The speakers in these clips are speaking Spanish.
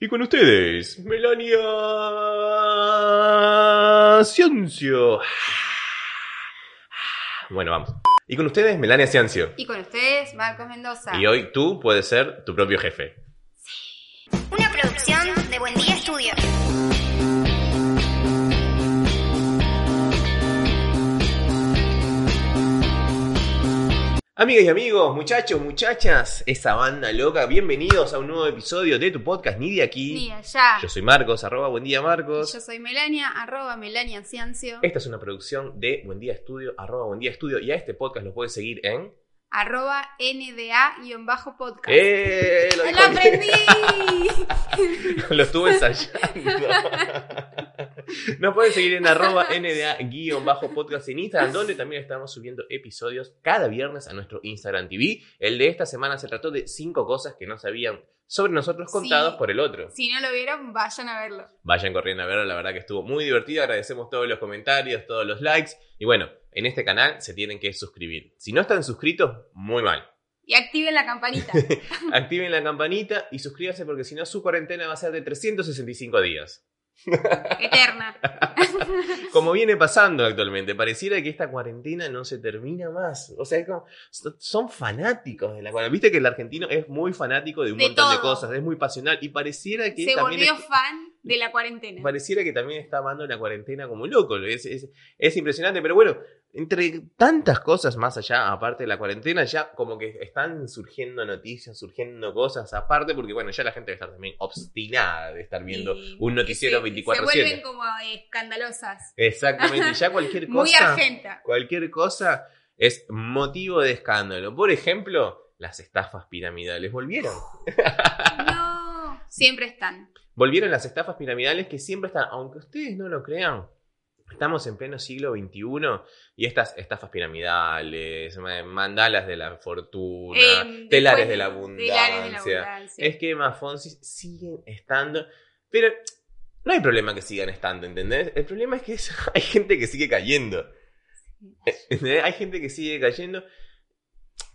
Y con ustedes, Melania Ciancio. Bueno, vamos. Y con ustedes, Melania Ciancio. Y con ustedes, Marcos Mendoza. Y hoy tú puedes ser tu propio jefe. Una producción de Buen Día Estudio. Amigas y amigos, muchachos, muchachas, esa banda loca, bienvenidos a un nuevo episodio de tu podcast Ni de aquí. Ni allá. Yo soy Marcos, arroba buen día Marcos. Yo soy Melania, arroba Melania Ciancio, Esta es una producción de Buen Día Estudio, arroba Buen Día Estudio, y a este podcast lo puedes seguir en... arroba NDA-podcast. ¡Eh! Lo, ¡Lo aprendí! Lo estuve ensayando. Nos pueden seguir en arroba NDA-podcast en Instagram, donde también estamos subiendo episodios cada viernes a nuestro Instagram TV. El de esta semana se trató de cinco cosas que no sabían sobre nosotros contados Sí. por el otro. si no lo vieron, vayan a verlo. Vayan corriendo a verlo, la verdad que estuvo muy divertido. Agradecemos todos los comentarios, todos los likes. Y bueno, en este canal se tienen que suscribir. Si no están suscritos, muy mal. Y activen la campanita. Activen la campanita y suscríbanse porque si no su cuarentena va a ser de 365 días. Eterna. Como viene pasando actualmente, pareciera que esta cuarentena no se termina más. O sea, es como- son- fanáticos de la cuarentena. Viste que el argentino es muy fanático de un De montón de cosas, es muy pasional y pareciera que Se también volvió es- fan de la cuarentena. pareciera que también está amando la cuarentena como loco. Es, es- es impresionante, pero bueno, entre tantas cosas más allá, aparte de la cuarentena, ya como que están surgiendo noticias, surgiendo cosas aparte, porque bueno, ya la gente debe estar también obstinada de estar viendo Y- un noticiero se- 24/7. Se vuelven como escandalosas. Exactamente, ya cualquier Muy cosa, argenta. cualquier cosa es motivo de escándalo. Por ejemplo, las estafas piramidales. ¿Volvieron? No. Siempre están. Volvieron las estafas piramidales que siempre están, aunque ustedes no lo crean. Estamos en pleno siglo XXI y estas estafas piramidales, ma- mandalas de la fortuna, Em, telares de la Telares abundancia, de la abundancia. esquemas Fonsi siguen estando. Pero no hay problema que sigan estando, ¿entendés? El problema es que es- hay gente que sigue cayendo. ¿Entendés? Hay gente que sigue cayendo.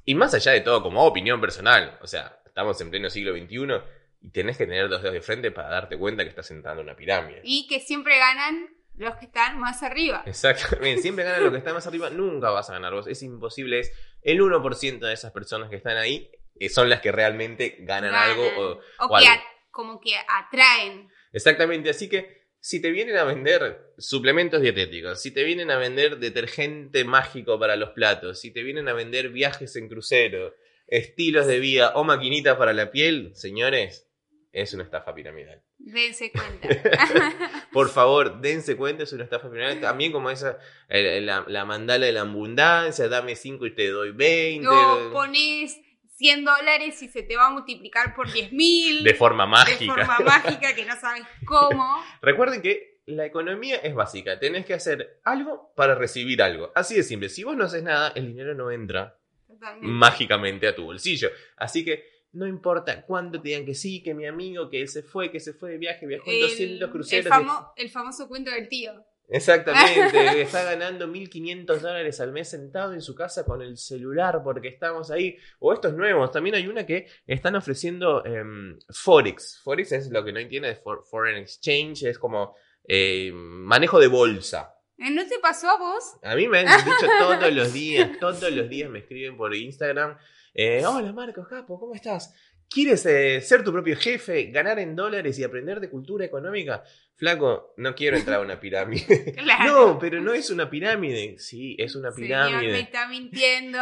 Y más allá de todo, como opinión personal, o sea, estamos en pleno siglo XXI y tenés que tener dos dedos de frente para darte cuenta que estás entrando en una pirámide. Y que siempre ganan los que están más arriba. Exactamente, siempre ganan lo que está más arriba, nunca vas a ganar vos, es imposible, es el 1% de esas personas que están ahí eh, son las que realmente ganan, Ganan. algo. O, O o que algo. a- como que atraen. Exactamente, así que si te vienen a vender suplementos dietéticos, si te vienen a vender detergente mágico para los platos, si te vienen a vender viajes en crucero, estilos de vida o maquinitas para la piel, señores, es una estafa piramidal. Dense cuenta. Por favor, dense cuenta, es una estafa piramidal. También como esa, la, la mandala de la abundancia, dame 5 y te doy 20. no pones 100 dólares y se te va a multiplicar por 10 mil. de forma De mágica. forma mágica que no sabes cómo. Recuerden que la economía es básica. Tenés que hacer algo para recibir algo. Así de simple. Si vos no haces nada, el dinero no entra Totalmente. mágicamente a tu bolsillo. Así que no importa cuánto te digan que sí, que mi amigo, que él se fue, que se fue de viaje, viajó en 200 el, cruceros. el famoso cuento del tío. Exactamente, está ganando 1.500 dólares al mes sentado en su casa con el celular porque estamos ahí. O estos nuevos, también hay una que están ofreciendo em, Forex. Forex es lo que no entiende de for- Foreign Exchange, es como eh, manejo de bolsa. ¿Eh, ¿No te pasó a vos? A mí me han dicho todos los días, todos los días me escriben por Instagram. Eh, Hola Marcos Capo, ¿cómo estás? ¿Quieres eh, ser tu propio jefe, ganar en dólares y aprender de cultura económica? Flaco, no quiero entrar a una pirámide. Claro. No, pero no es una pirámide. Sí, es una Señor, me pirámide. está mintiendo.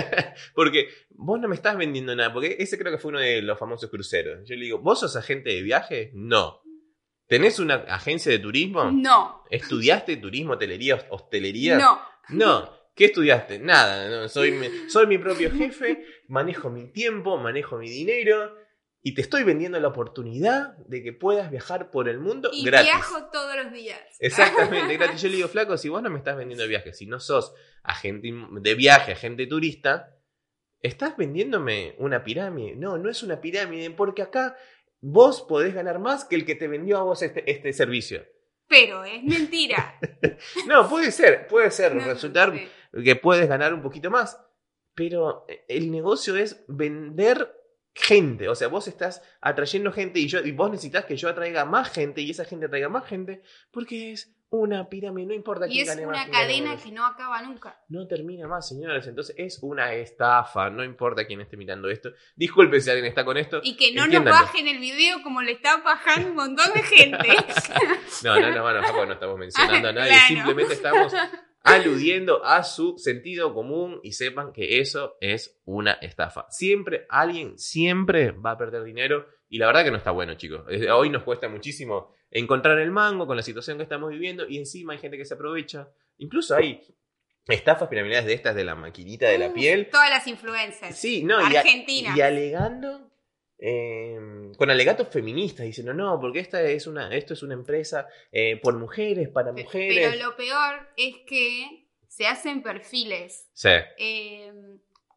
porque vos no me estás vendiendo nada. Porque ese creo que fue uno de los famosos cruceros. Yo le digo, ¿vos sos agente de viaje? No. ¿Tenés una agencia de turismo? No, ¿Estudiaste turismo, hotelería, hostelería? no. No. ¿Qué estudiaste? Nada. no, soy, mi, soy mi propio jefe, manejo mi tiempo, manejo mi dinero. Y te estoy vendiendo la oportunidad de que puedas viajar por el mundo Y gratis. viajo todos los días. Exactamente, gratis. Yo le digo, flaco, si vos no me estás vendiendo viajes, si no sos agente de viaje, agente turista, estás vendiéndome una pirámide. No, no es una pirámide, porque acá vos podés ganar más que el que te vendió a vos este, este servicio. Pero es mentira. No, puede ser, puede ser, No, resultar. Que puedes ganar un poquito más. Pero el negocio es vender gente. O sea, vos estás atrayendo gente y, yo, y vos necesitas que yo atraiga más gente y esa gente atraiga más gente porque es una pirámide, no importa Y quién es gane más, una quién gane cadena que no acaba nunca. No termina más, señores. Entonces es una estafa. No importa quién esté mirando esto. Disculpe si alguien está con esto. Y que no nos bajen el video como le está bajando un montón de gente. No, no, no, tampoco no estamos mencionando a nadie. Simplemente estamos aludiendo a su sentido común y sepan que eso es una estafa. Siempre, alguien siempre va a perder dinero y la verdad que no está bueno, chicos. Hoy nos cuesta muchísimo encontrar el mango con la situación que estamos viviendo y encima hay gente que se aprovecha. Incluso hay estafas piramidales de estas de la maquinita de la piel. Todas las influencers. Sí, no, y, a- Argentina. y alegando eh, con alegatos feministas, diciendo, no, porque esta es una, esto es una empresa eh, por mujeres, para mujeres. Pero lo peor es que se hacen perfiles Sí, eh,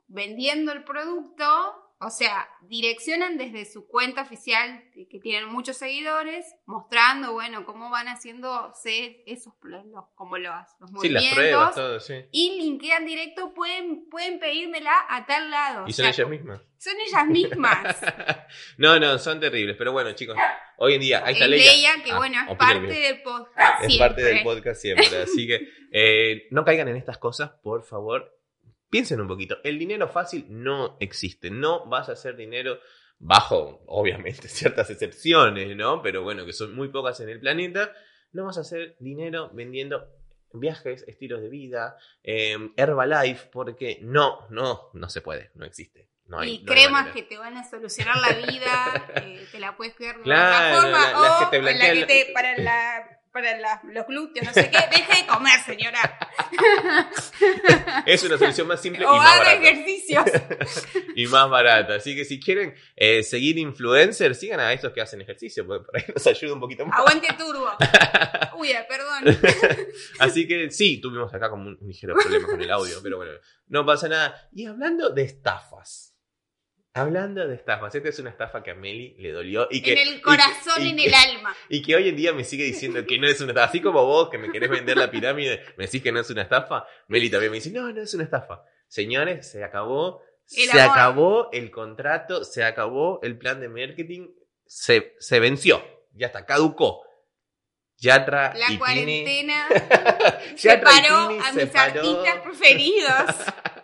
vendiendo el producto, o sea, direccionan desde su cuenta oficial, que que tienen muchos seguidores, mostrando, bueno, cómo van haciéndose esos, los, como los, los sí, las movimientos. pruebas, todo, sí. y linkean directo, pueden, pueden pedírmela a tal lado. Y O son sea, ellas mismas. Son ellas mismas. no, no, son terribles. Pero bueno, chicos, hoy en día, ahí está es Leia. Leia, que Ah, bueno, es parte del podcast. Es parte del siempre. podcast siempre. Así que eh, no caigan en estas cosas, por favor. Piensen un poquito. El dinero fácil no existe. No vas a hacer dinero bajo, obviamente, ciertas excepciones, ¿no? Pero bueno, que son muy pocas en el planeta. No vas a hacer dinero vendiendo viajes, estilos de vida, eh, Herbalife, porque no, no, no se puede, no existe. No hay, y no cremas que te van a solucionar la vida, eh, te la puedes cuidar de Claro, otra forma, la- que o te la que la- te, para, la, para la- los glúteos, no sé qué, deje de comer, señora. Es una solución más simple y o más haga barata. ejercicios. y más barata. Así que si quieren eh, seguir influencers, sigan a estos que hacen ejercicio, porque por ahí nos ayuda un poquito más. Aguante turbo. Uy, perdón. Así que sí, tuvimos acá como un ligero problema con el audio, pero bueno, no pasa nada. Y hablando de estafas. Hablando de estafas, esta es una estafa que a Meli le dolió y que, en el corazón, y- y en que- el alma. y que hoy en día me sigue diciendo que no es una estafa. Así como vos que me querés vender la pirámide, me decís que no es una estafa, Meli también me dice, no, no es una estafa. Señores, se acabó, El se amor. acabó el contrato, se acabó el plan de marketing, se, se venció, ya está, caducó. Yatra La y cuarentena separó Tini a mis artistas preferidos.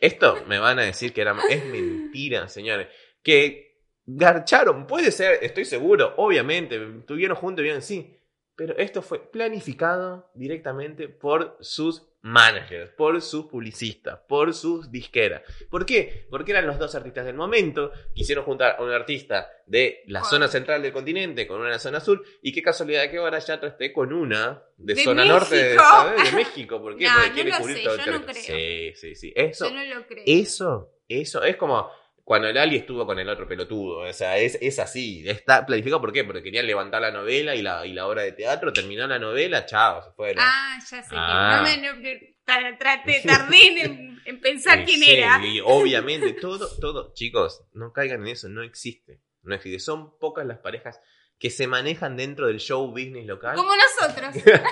Esto me van a decir que era es mentira, señores. Que garcharon, puede ser, estoy seguro, obviamente, estuvieron juntos, bien, sí. Pero esto fue planificado directamente por sus managers, por sus publicistas, por sus disqueras. ¿Por qué? Porque eran los dos artistas del momento, quisieron juntar a un artista de la zona central del continente con una de la zona sur, y qué casualidad que ahora ya esté con una de, De zona norte de, México. ¿sabes? de México. ¿Por qué? No, Porque no quiere lo cubrir sé, todo el yo no creo. Sí, sí, sí. Eso, Yo no lo creo. eso, eso, es como cuando el Ali estuvo con el otro pelotudo. O sea, es, es así. Está planificado, ¿por qué? Porque querían levantar la novela y la, y la obra de teatro. Terminó la novela, chao, se fueron. Ah, ya sé. que Ah. No me, no, tra- tardé en, en pensar Y quién sí, era. Y obviamente, todo, todo, chicos, no caigan en eso, no existe. No existe. Son pocas las parejas que se manejan dentro del show business local. Como nosotros.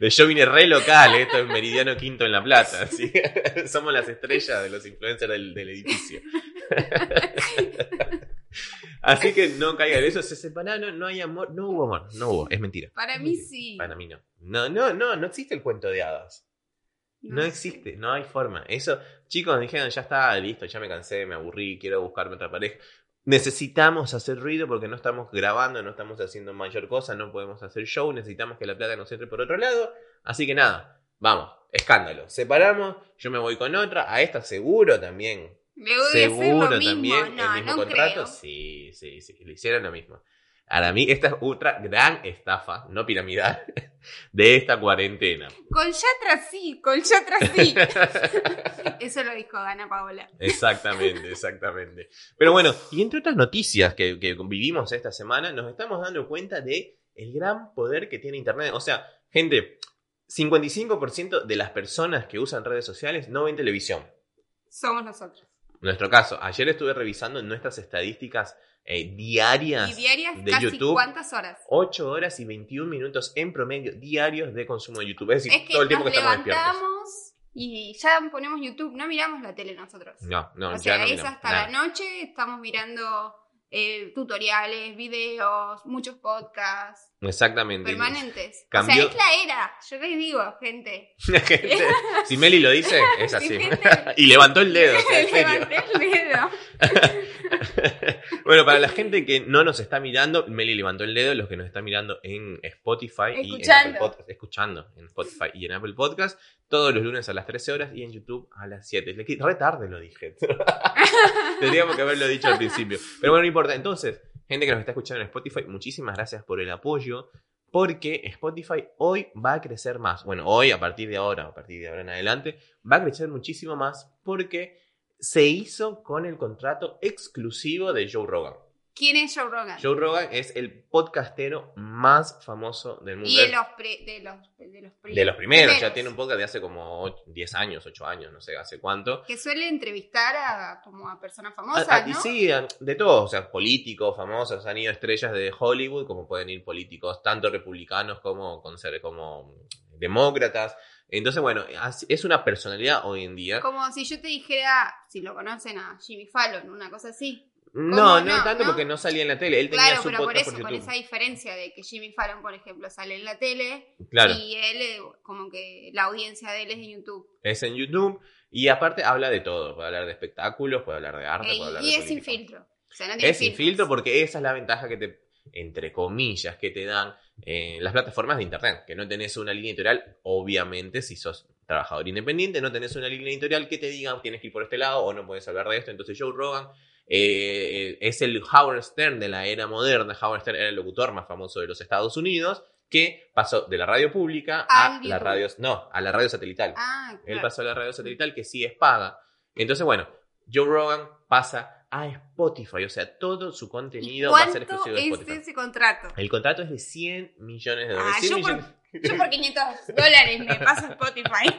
Del show viene re local, ¿eh? esto es Meridiano Quinto en La Plata. ¿sí? Somos las estrellas de los influencers del, del edificio. Así que no caigan en eso, se separaron, no hay amor, no hubo amor, no hubo, es mentira. Para Es mí mentira. sí. Para mí no. No, no, no, no existe el cuento de hadas. No sé. existe, no hay forma. Eso, chicos, dijeron, ya está, listo, ya me cansé, me aburrí, quiero buscarme otra pareja. Necesitamos hacer ruido porque no estamos grabando, no estamos haciendo mayor cosa, no podemos hacer show, necesitamos que la plata nos entre por otro lado. Así que nada, vamos, escándalo. Separamos, yo me voy con otra, a esta seguro también. Le voy a hacer Seguro lo mismo. también, no, el mismo no contrato. creo. Sí, sí, sí, le hicieron lo mismo. Para mí, esta es otra gran estafa, no piramidal, de esta cuarentena. Con Yatra sí, con Yatra sí. Eso lo dijo Ana Paola. Exactamente, exactamente. Pero bueno, y entre otras noticias que, que vivimos esta semana, nos estamos dando cuenta de el gran poder que tiene Internet. O sea, gente, 55% de las personas que usan redes sociales no ven televisión. Somos nosotros. Nuestro caso, ayer estuve revisando nuestras estadísticas eh, diarias, Y diarias de casi YouTube. cuántas horas. 8 horas y 21 minutos en promedio diarios de consumo de YouTube. Es decir, Es que todo el tiempo nos que estamos despiertos. levantamos, y ya ponemos YouTube, no miramos la tele nosotros. No, no, o ya sea, no es hasta nada. la noche, estamos mirando eh, tutoriales, videos, muchos podcasts Exactamente. permanentes. Cambió- O sea, es la era, yo les digo, gente. Gente, si Meli lo dice, es así. Sí, y levantó el dedo, o sea. Levanté el dedo. Bueno, para la gente que no nos está mirando, Meli levantó el dedo, los que nos están mirando en Spotify y en. Apple Podcast, escuchando en Spotify y en Apple Podcast, todos los lunes a las 13 horas y en YouTube a las 7. Le Re tarde lo dije. Tendríamos que haberlo dicho al principio. Pero bueno, no importa. Entonces, gente que nos está escuchando en Spotify, muchísimas gracias por el apoyo. Porque Spotify hoy va a crecer más. Bueno, hoy, a partir de ahora, a partir de ahora en adelante, va a crecer muchísimo más porque se hizo con el contrato exclusivo de Joe Rogan. ¿Quién es Joe Rogan? Joe Rogan es el podcastero más famoso del mundo. y de los, pre- de los, de los, De los primeros, ya tiene un podcast de hace como ocho- 10 años, 8 años, no sé hace cuánto. Que suele entrevistar a, como a personas famosas, ah, y ¿no? sí, de todos, o sea, políticos famosos, han ido estrellas de Hollywood, como pueden ir políticos tanto republicanos como, como demócratas. Entonces, bueno, es una personalidad hoy en día. Como si yo te dijera, si lo conocen a Jimmy Fallon, una cosa así. No, no, no? tanto ¿No? porque no salía en la tele, él tenía Claro, su pero por eso, por, con YouTube. esa diferencia de que Jimmy Fallon, por ejemplo, sale en la tele Claro, y él, eh, como que la audiencia de él es en YouTube. es en YouTube y aparte habla de todo, puede hablar de espectáculos, puede hablar de arte, Eh, puede hablar y de es sin filtro. O sea, no tiene Es sin filtro porque esa es la ventaja que te, entre comillas, que te dan eh, las plataformas de internet. Que no tenés una línea editorial, obviamente, si sos trabajador independiente, no tenés una línea editorial que te diga tienes que ir por este lado o no puedes hablar de esto. Entonces Joe Rogan eh, es el Howard Stern de la era moderna. Howard Stern era el locutor más famoso de los Estados Unidos que pasó de la radio pública a Al la radio, no, a la radio satelital. Ah, Él pasó a la radio satelital que sí es paga. Entonces, bueno, Joe Rogan pasa a Spotify. O sea, todo su ¿Y contenido va a ser cuánto exclusivo de es Spotify. ese contrato? El contrato es de 100 millones de dólares. Ah, 100 yo por, millones- yo por 500 dólares me paso Spotify.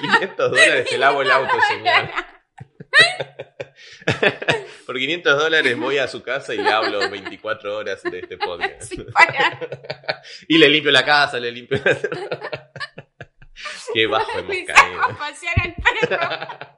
500 dólares te lavo el auto, señor. por 500 dólares voy a su casa y le hablo 24 horas de este podcast. Parar. y le limpio la casa, le limpio la... Qué bajo hemos caído. a pasear al perro.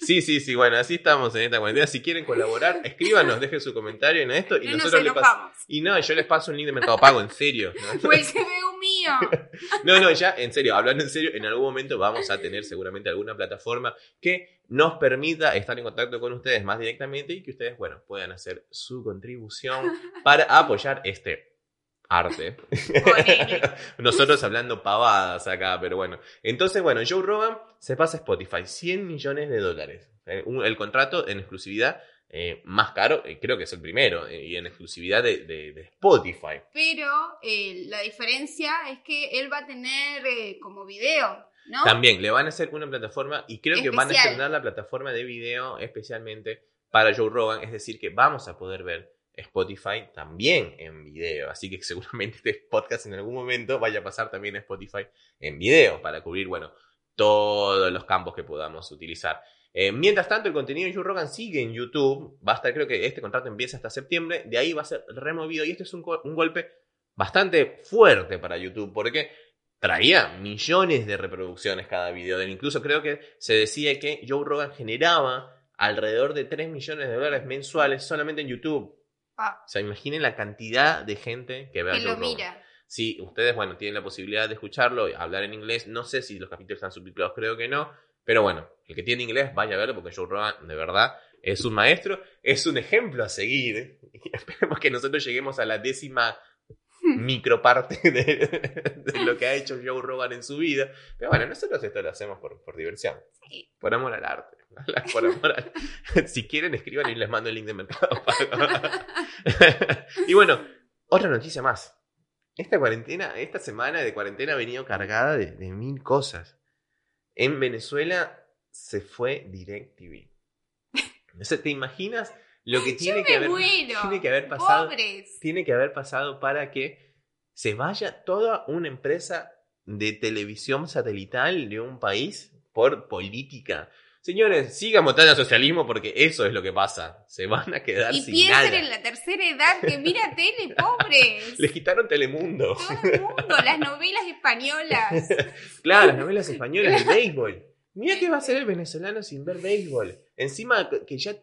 Sí, sí, sí, bueno, así estamos en esta cuarentena. Si quieren colaborar, escríbanos, dejen su comentario en esto y No nos nosotros les pasamos. Y no, yo les paso un link de Mercado Pago, en serio. ¿no? O el CBU mío. No, no, ya, en serio, hablando en serio, en algún momento vamos a tener seguramente alguna plataforma que nos permita estar en contacto con ustedes más directamente y que ustedes, bueno, puedan hacer su contribución para apoyar este arte. Nosotros hablando pavadas acá, pero bueno. Entonces, bueno, Joe Rogan se pasa a Spotify, 100 millones de dólares. Eh, un- el contrato en exclusividad eh, más caro, eh, creo que es el primero, y en exclusividad de, de- de Spotify. Pero la diferencia es que él va a tener como video, ¿no? También le van a hacer una plataforma y creo que van a estrenar la plataforma de video especialmente para Joe Rogan, es decir, que vamos a poder ver Spotify también en video, así que seguramente este podcast en algún momento vaya a pasar también a Spotify en video para cubrir, bueno, todos los campos que podamos utilizar. Eh, mientras tanto, el contenido de Joe Rogan sigue en YouTube. Va a estar, creo que este contrato empieza hasta septiembre. De ahí va a ser removido. Y este es un, un golpe bastante fuerte para YouTube. Porque traía millones de reproducciones cada video. Incluso creo que se decía que Joe Rogan generaba alrededor de 3 millones de dólares mensuales solamente en YouTube. Ah, O sea, imaginen la cantidad de gente que ve a que Joe lo Rogan. mira. Si ustedes, bueno, tienen la posibilidad de escucharlo, hablar en inglés, no sé si los capítulos están subtitulados, creo que no, pero bueno, el que tiene inglés, vaya a verlo porque Joe Rogan, de verdad, es un maestro, es un ejemplo a seguir. Y esperemos que nosotros lleguemos a la décima microparte de, de lo que ha hecho Joe Rogan en su vida. Pero bueno, nosotros esto lo hacemos por, por diversión, Sí. por amor al arte. Por amor al- Si quieren, escriban y les mando el link de Mercado y bueno, otra noticia más. Esta cuarentena, esta semana de cuarentena ha venido cargada de, de mil cosas. En Venezuela se fue DirecTV. ¿te imaginas lo que tiene que haber, tiene que haber pasado? Pobres. Tiene que haber pasado para que se vaya toda una empresa de televisión satelital de un país por política. Señores, sigan votando al socialismo porque eso es lo que pasa. Se van a quedar Y sin piensen nada. en la tercera edad que mira tele, pobres. Les quitaron Telemundo. Todo el mundo, las novelas españolas. Claro, las novelas españolas, el béisbol. Mira qué va a hacer el venezolano sin ver béisbol. Encima que ya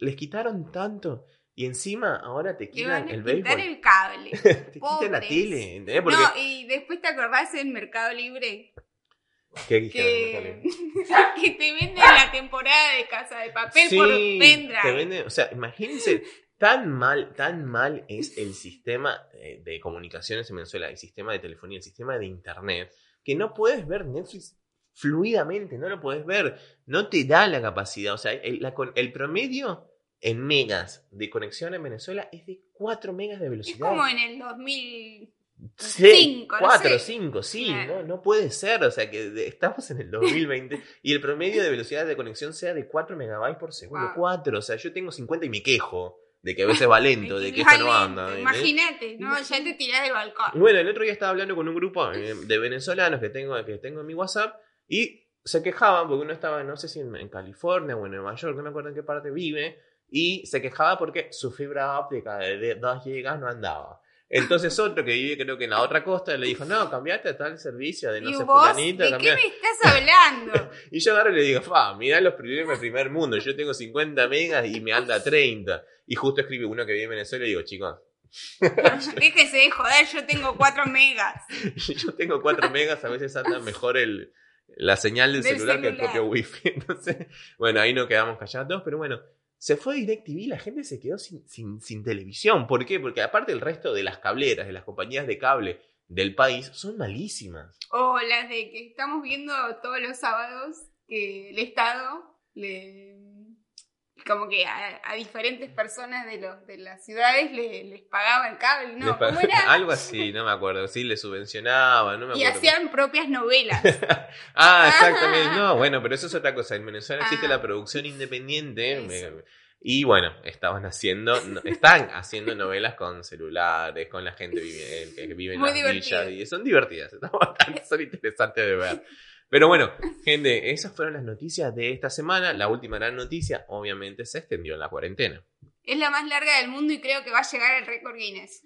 les quitaron tanto y encima ahora te Le van quitan a el quitar el cable. Te quitan la tele, ¿entendés? Porque No, y después te acordás en Mercado Libre ¿Qué que, que te venden la temporada de Casa de Papel por pendrive. te venden- o sea, imagínense, tan mal, tan mal es el sistema eh, de comunicaciones en Venezuela, el sistema de telefonía, el sistema de internet, que no puedes ver Netflix fluidamente, no lo puedes ver, no te da la capacidad, o sea, el, la con- el promedio en megas de conexión en Venezuela es de 4 megas de Es velocidad. como en el 2000. Sí, cinco, no 4 sé. 5, sí, Claro. no, no puede ser, o sea que estamos en el 2020 y el promedio de velocidad de conexión sea de 4 megabytes por segundo, Wow. 4, o sea, yo tengo 50 y me quejo de que a veces va lento, de que esto no anda. Imagínate, ¿no? Ya te tirás del balcón. bueno, el otro día estaba hablando con un grupo eh, de venezolanos que tengo, que tengo en mi WhatsApp y se quejaban porque uno estaba, no sé si en, en California o en Nueva York, no me acuerdo en qué parte vive, y se quejaba porque su fibra óptica de 2 GB no andaba. Entonces otro que vive creo que en la otra costa le dijo, no, cambiate a tal servicio de no ¿Y sé vos? fulanito. ¿De qué cambiá". me estás hablando? Y yo agarro y le digo, fa, mirá los problemas del primer mundo, yo tengo 50 megas y me anda 30. Y justo escribe uno que vive en Venezuela y digo, chicos, Déjese de joder, yo tengo 4 megas. yo tengo 4 megas, a veces anda mejor el, la señal del, Del celular, que el propio wifi. Entonces, bueno, ahí nos quedamos callados, pero bueno, se fue DirecTV, la gente se quedó sin, sin, sin televisión. ¿Por qué? Porque aparte el resto de las cableras, de las compañías de cable del país, son malísimas. O las de que estamos viendo todos los sábados que el Estado le como que a, a diferentes personas de los de las ciudades le- les pagaba el cable, Les ¿no? pag- ¿Cómo era? Algo así, no me acuerdo. Sí, le subvencionaba, no me Y acuerdo. hacían propias novelas. Ah, exactamente. No, bueno, pero eso es otra cosa. En Venezuela existe Ah. la producción independiente. Me- y bueno, estaban haciendo, no- están haciendo novelas con celulares, con la gente vive- que vive en Muy las divertido. villas. Y son divertidas, son interesantes de ver. Pero bueno, gente, esas fueron las noticias de esta semana. La última gran noticia, obviamente, se extendió la cuarentena. Es la más larga del mundo y creo que va a llegar al récord Guinness.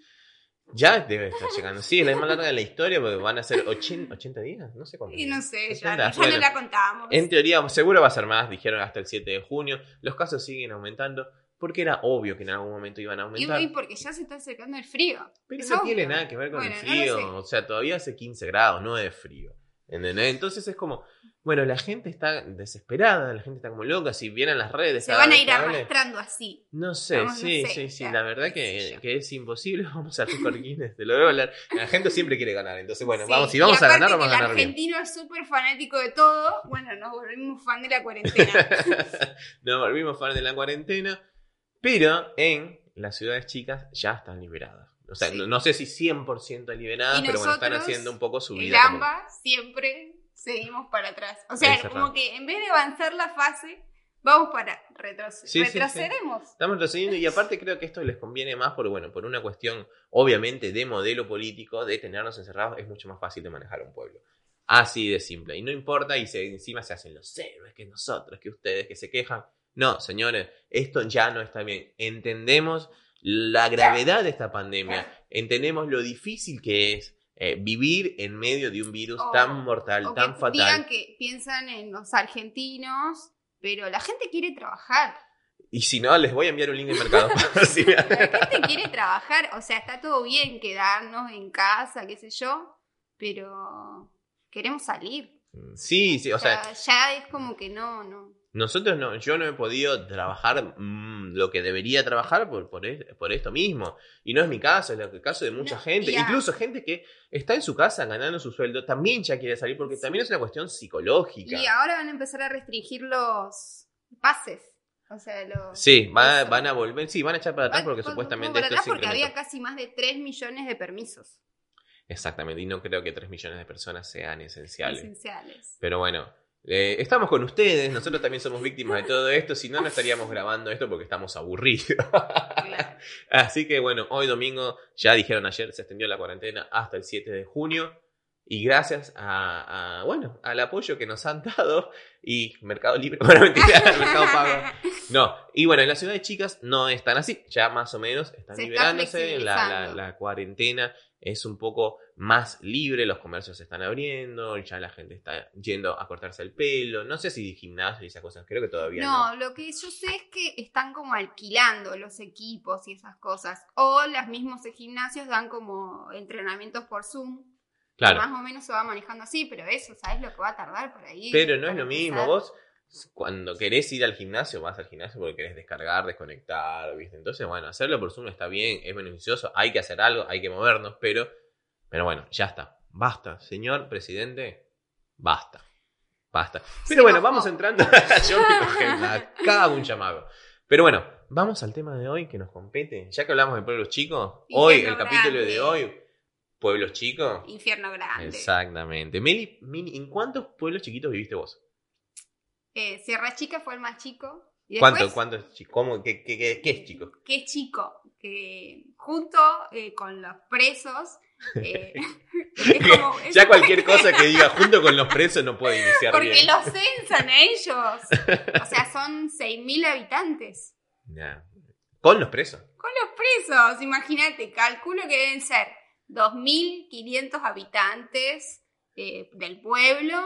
Ya debe estar llegando. Sí, es la más larga de la historia porque van a ser 80, 80 días, no sé cuántos. Y no sé, 80, ya, ya bueno. no la contamos. En teoría, seguro va a ser más, dijeron hasta el 7 de junio. Los casos siguen aumentando porque era obvio que en algún momento iban a aumentar. y porque ya se está acercando el frío. pero es no obvio. tiene nada que ver con Bueno, el frío. o sea, todavía hace 15 grados, no es frío. ¿Entendés? Entonces es como, bueno, la gente está desesperada, la gente está como loca. Si vieran las redes, Se van a ir arrastrando así. No sé, Vamos, no sí, sé, sí, sí. La verdad que, que es imposible. Vamos a récord Guinness, te lo debo hablar. La gente siempre quiere ganar. Entonces, bueno, Sí, vamos, si y vamos a ganar, vamos a el ganar bien. argentino es súper fanático de todo. Bueno, nos volvimos fan de la cuarentena. Nos volvimos fan de la cuarentena, pero en las ciudades chicas ya están liberadas. O sea, Sí. no, no sé si 100% liberadas, pero bueno, están haciendo un poco su el vida. como- AMBA siempre seguimos para atrás. O sea, como que en vez de avanzar la fase, vamos para retroceder. Sí, sí, sí. retrocederemos. Estamos retrocediendo y aparte creo que esto les conviene más por, bueno, por una cuestión obviamente de modelo político, de tenernos encerrados, es mucho más fácil de manejar un pueblo. Así de simple. Y no importa, y se, encima se hacen los héroes, que nosotros, que ustedes, que se quejan. No, señores, esto ya no está bien. Entendemos la gravedad de esta pandemia, entendemos lo difícil que es eh, vivir en medio de un virus O- tan mortal, O que tan fatal. digan que piensan en los argentinos, pero la gente quiere trabajar. Y si no, les voy a enviar un link de mercado. Sí, me- La gente quiere trabajar. O sea, está todo bien quedarnos en casa, qué sé yo, pero queremos salir. sí, sí, o O sea, sea, ya es como que no, no. Nosotros no, yo no he podido trabajar mm, lo que debería trabajar por, por, es- por esto mismo. Y no es mi caso, es el caso de mucha No, gente. Incluso gente que está en su casa ganando su sueldo, también ya quiere salir porque también es una cuestión psicológica. Y ahora van a empezar a restringir los pases. O sea, los. Sí, va- Eso. van a volver, sí, van a echar para atrás Van- porque van- supuestamente van esto se porque había casi más de 3 millones de permisos Exactamente, y no creo que 3 millones de personas sean esenciales. esenciales. Pero bueno, eh, estamos con ustedes, nosotros también somos víctimas de todo esto, si no, no estaríamos grabando esto porque estamos aburridos. Claro. Así que bueno, hoy domingo, ya dijeron ayer, se extendió la cuarentena hasta el 7 de junio. Y gracias a, a, bueno, al apoyo que nos han dado y Mercado Libre, bueno, mentira, Mercado Pago. No, y bueno, en las ciudades chicas no están así, ya más o menos están Se está liberándose, la, la, flexibilizando. la cuarentena es un poco más libre, los comercios se están abriendo, ya la gente está yendo a cortarse el pelo, no sé si gimnasio y esas cosas, creo que todavía no. No, lo que yo sé es que están como alquilando los equipos y esas cosas. O los mismos gimnasios dan como entrenamientos por Zoom. Claro. Más o menos se va manejando así, pero eso, ¿sabes lo que va a tardar por ahí? Pero no es lo mismo. Vos, cuando querés ir al gimnasio, vas al gimnasio porque querés descargar, desconectar, ¿viste? Entonces, bueno, hacerlo por Zoom está bien, es beneficioso, hay que hacer algo, hay que movernos, pero, pero bueno, ya está. Basta, señor presidente, basta. Basta. Pero bueno, vamos entrando. Yo me acá un llamado. Pero bueno, vamos al tema de hoy que nos compete. Ya que hablamos de pueblos chicos, hoy, el capítulo de hoy, pueblos chicos. Infierno grande. Exactamente. Meli, Mini, ¿en cuántos pueblos chiquitos viviste vos? Eh, Sierra Chica fue el más chico. Y ¿Cuánto, después, cuánto es chico? ¿Cómo, qué, qué, qué, qué es chico? es chico, que junto eh, con los presos. eh, es como- es ya cualquier cosa que diga junto con los presos no puede iniciar Porque bien. los censan a ellos. O sea, son 6.000 habitantes. Nah. Con los presos. Con los presos, imagínate, calculo que deben ser 2.500 habitantes eh, del pueblo.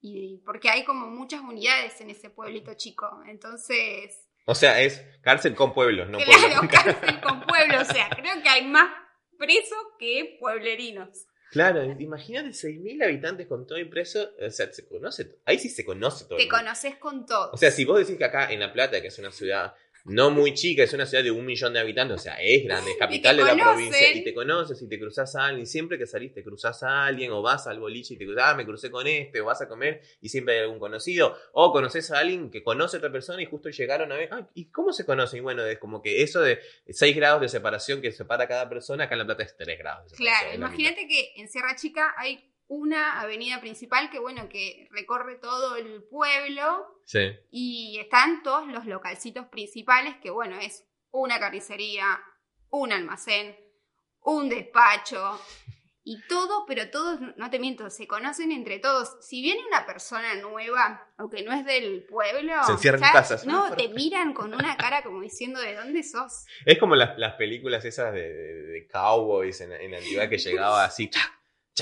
Y porque hay como muchas unidades en ese pueblito chico. Entonces, O sea, es cárcel con pueblos, no claro, pueblos. cárcel con pueblo. O sea, creo que hay más presos que pueblerinos. Claro, imagínate 6.000 habitantes con todo y preso. O sea, se conoce. Ahí sí se conoce todo. Te el mundo. conoces con todo. O sea, si vos decís que acá en La Plata, que es una ciudad no muy chica, es una ciudad de un millón de habitantes, o sea, es grande, es capital de la provincia, y te conoces y te cruzas a alguien, siempre que salís te cruzas a alguien, o vas al boliche y te cruzas, ah, me crucé con este, o vas a comer y siempre hay algún conocido, o conoces a alguien que conoce a otra persona y justo llegaron a ver, ah, ¿y cómo se conocen? Y bueno, es como que eso de 6 grados de separación que separa a cada persona, acá en La Plata es 3 grados. de separación, Claro, imagínate que en Sierra Chica hay una avenida principal que, bueno, que recorre todo el pueblo. Sí. y están todos los localcitos principales que, bueno, es una carnicería, un almacén, un despacho y todo, pero todos, no te miento, se conocen entre todos. Si viene una persona nueva, aunque no es del pueblo, Se encierran en casas. No, te miran con una cara como diciendo, ¿de dónde sos? Es como las, las películas esas de, de- de cowboys en, en la antigüedad que llegaba así,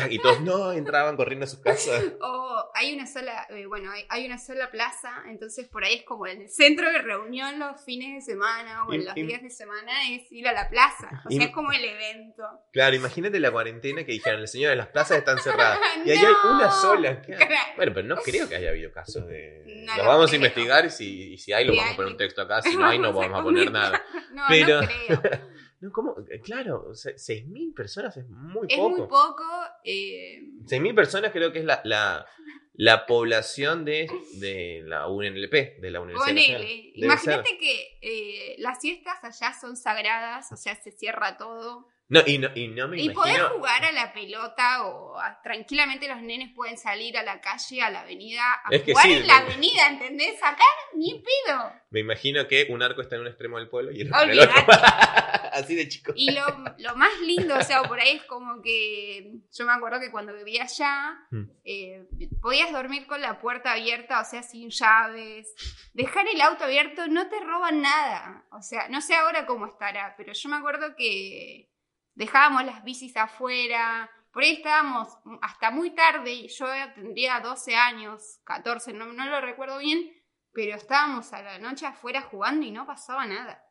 chac, y todos no entraban corriendo a sus casas. O hay una sola, eh, bueno, hay, hay una sola plaza, entonces por ahí es como el centro de reunión los fines de semana o en Y- los y- días de semana es ir a la plaza. O Y- sea, es como el evento. Claro, imagínate la cuarentena que dijeron, señores, las plazas están cerradas. Y ahí No. hay una sola. Claro. Bueno, pero no creo que haya habido casos de... No los lo vamos a investigar y si, si hay, lo Si vamos a poner un texto acá. Si no hay, no vamos a poner nada. No, Pero- no creo. No, ¿cómo? Eh, Claro, o sea, 6.000 personas es muy Es poco. muy poco. eh, 6.000 personas creo que es la, la, la población de, de la UNLP, de la Universidad ponele. Imagínate ser. que eh, las fiestas allá son sagradas, o sea, se cierra todo. No, y no, y no me Y imagino... jugar a la pelota o a- tranquilamente los nenes pueden salir a la calle, a la avenida, a Es que jugar sí, en la avenida, ¿entendés? Acá ni pido. Me imagino que un arco está en un extremo del pueblo y el otro en el otro. Así de chico. Y lo, lo más lindo, o sea, por ahí es como que yo me acuerdo que cuando vivía allá, Mm. eh, podías dormir con la puerta abierta, o sea, sin llaves. Dejar el auto abierto no te roban nada. O sea, no sé ahora cómo estará, pero yo me acuerdo que dejábamos las bicis afuera. Por ahí estábamos hasta muy tarde, yo tendría 12 años, 14, no, no lo recuerdo bien, pero estábamos a la noche afuera jugando y no pasaba nada.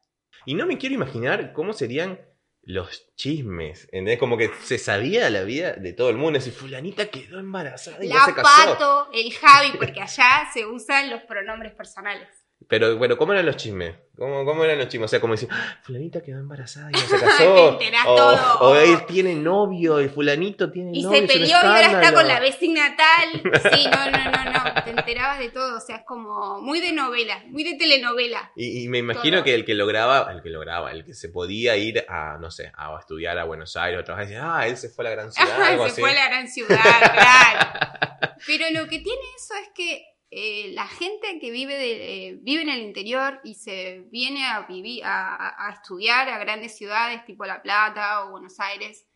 Y no me quiero imaginar cómo serían los chismes. ¿entendés? Como que se sabía la vida de todo el mundo. Si fulanita quedó embarazada y ya se La casó. Pato, el Javi, porque allá se usan los pronombres personales. Pero bueno, ¿cómo eran los chismes? ¿Cómo, cómo eran los chismes? O sea, como decir, "Ah, fulanita quedó embarazada y ya se casó. o, todo. o él tiene novio, y fulanito tiene Y novio. se es un peleó y ahora está escándalo". con la vecina tal. Sí, no, no, no, no. Te enterabas de todo. O sea, es como muy de novela, muy de telenovela. Y, y me imagino Todo. que el que lograba, el que lograba, el que se podía ir a, no sé, a estudiar a Buenos Aires o trabajar, decía, ah, él se fue a la gran ciudad, Ajá, algo se así. fue a la gran ciudad, claro. Pero lo que tiene eso es que eh, la gente que vive, de, eh, vive en el interior y se viene a vivir, a, estudiar a grandes ciudades tipo La Plata o Buenos Aires,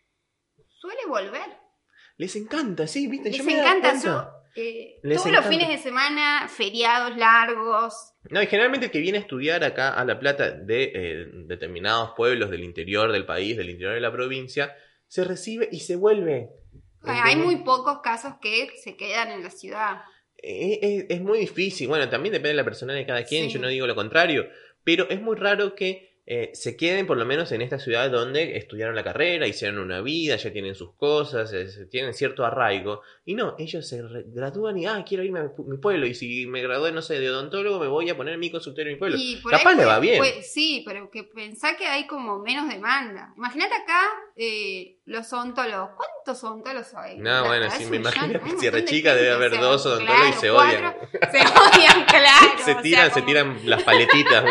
suele volver. Les encanta, sí, viste, Les yo me encanta. Yo, eh, Les todos encanta. los fines de semana, feriados largos. No, y generalmente el que viene a estudiar acá a La Plata de eh, determinados pueblos del interior del país, del interior de la provincia, se recibe y se vuelve. Hay muy pocos casos que se quedan en la ciudad. Eh, Es, es muy difícil. Bueno, también depende de la personalidad de cada quien, Sí. yo no digo lo contrario, pero es muy raro que eh, se queden por lo menos en esta ciudad donde estudiaron la carrera, hicieron una vida, ya tienen sus cosas, es- tienen cierto arraigo. Y no, ellos se gradúan y, ah, quiero irme a mi pu- mi pueblo. Y si me gradué, no sé, de odontólogo, me voy a poner mi consultorio en mi pueblo. Capaz le va bien. sí, pero que pensá que hay como menos demanda. Imagínate acá eh, los odontólogos. ¿Cuántos odontólogos hay? No, bueno, sí, me imagino que Sierra Chica debe haber dos odontólogos y se odian. se odian, claro. se tiran, se tiran las paletitas.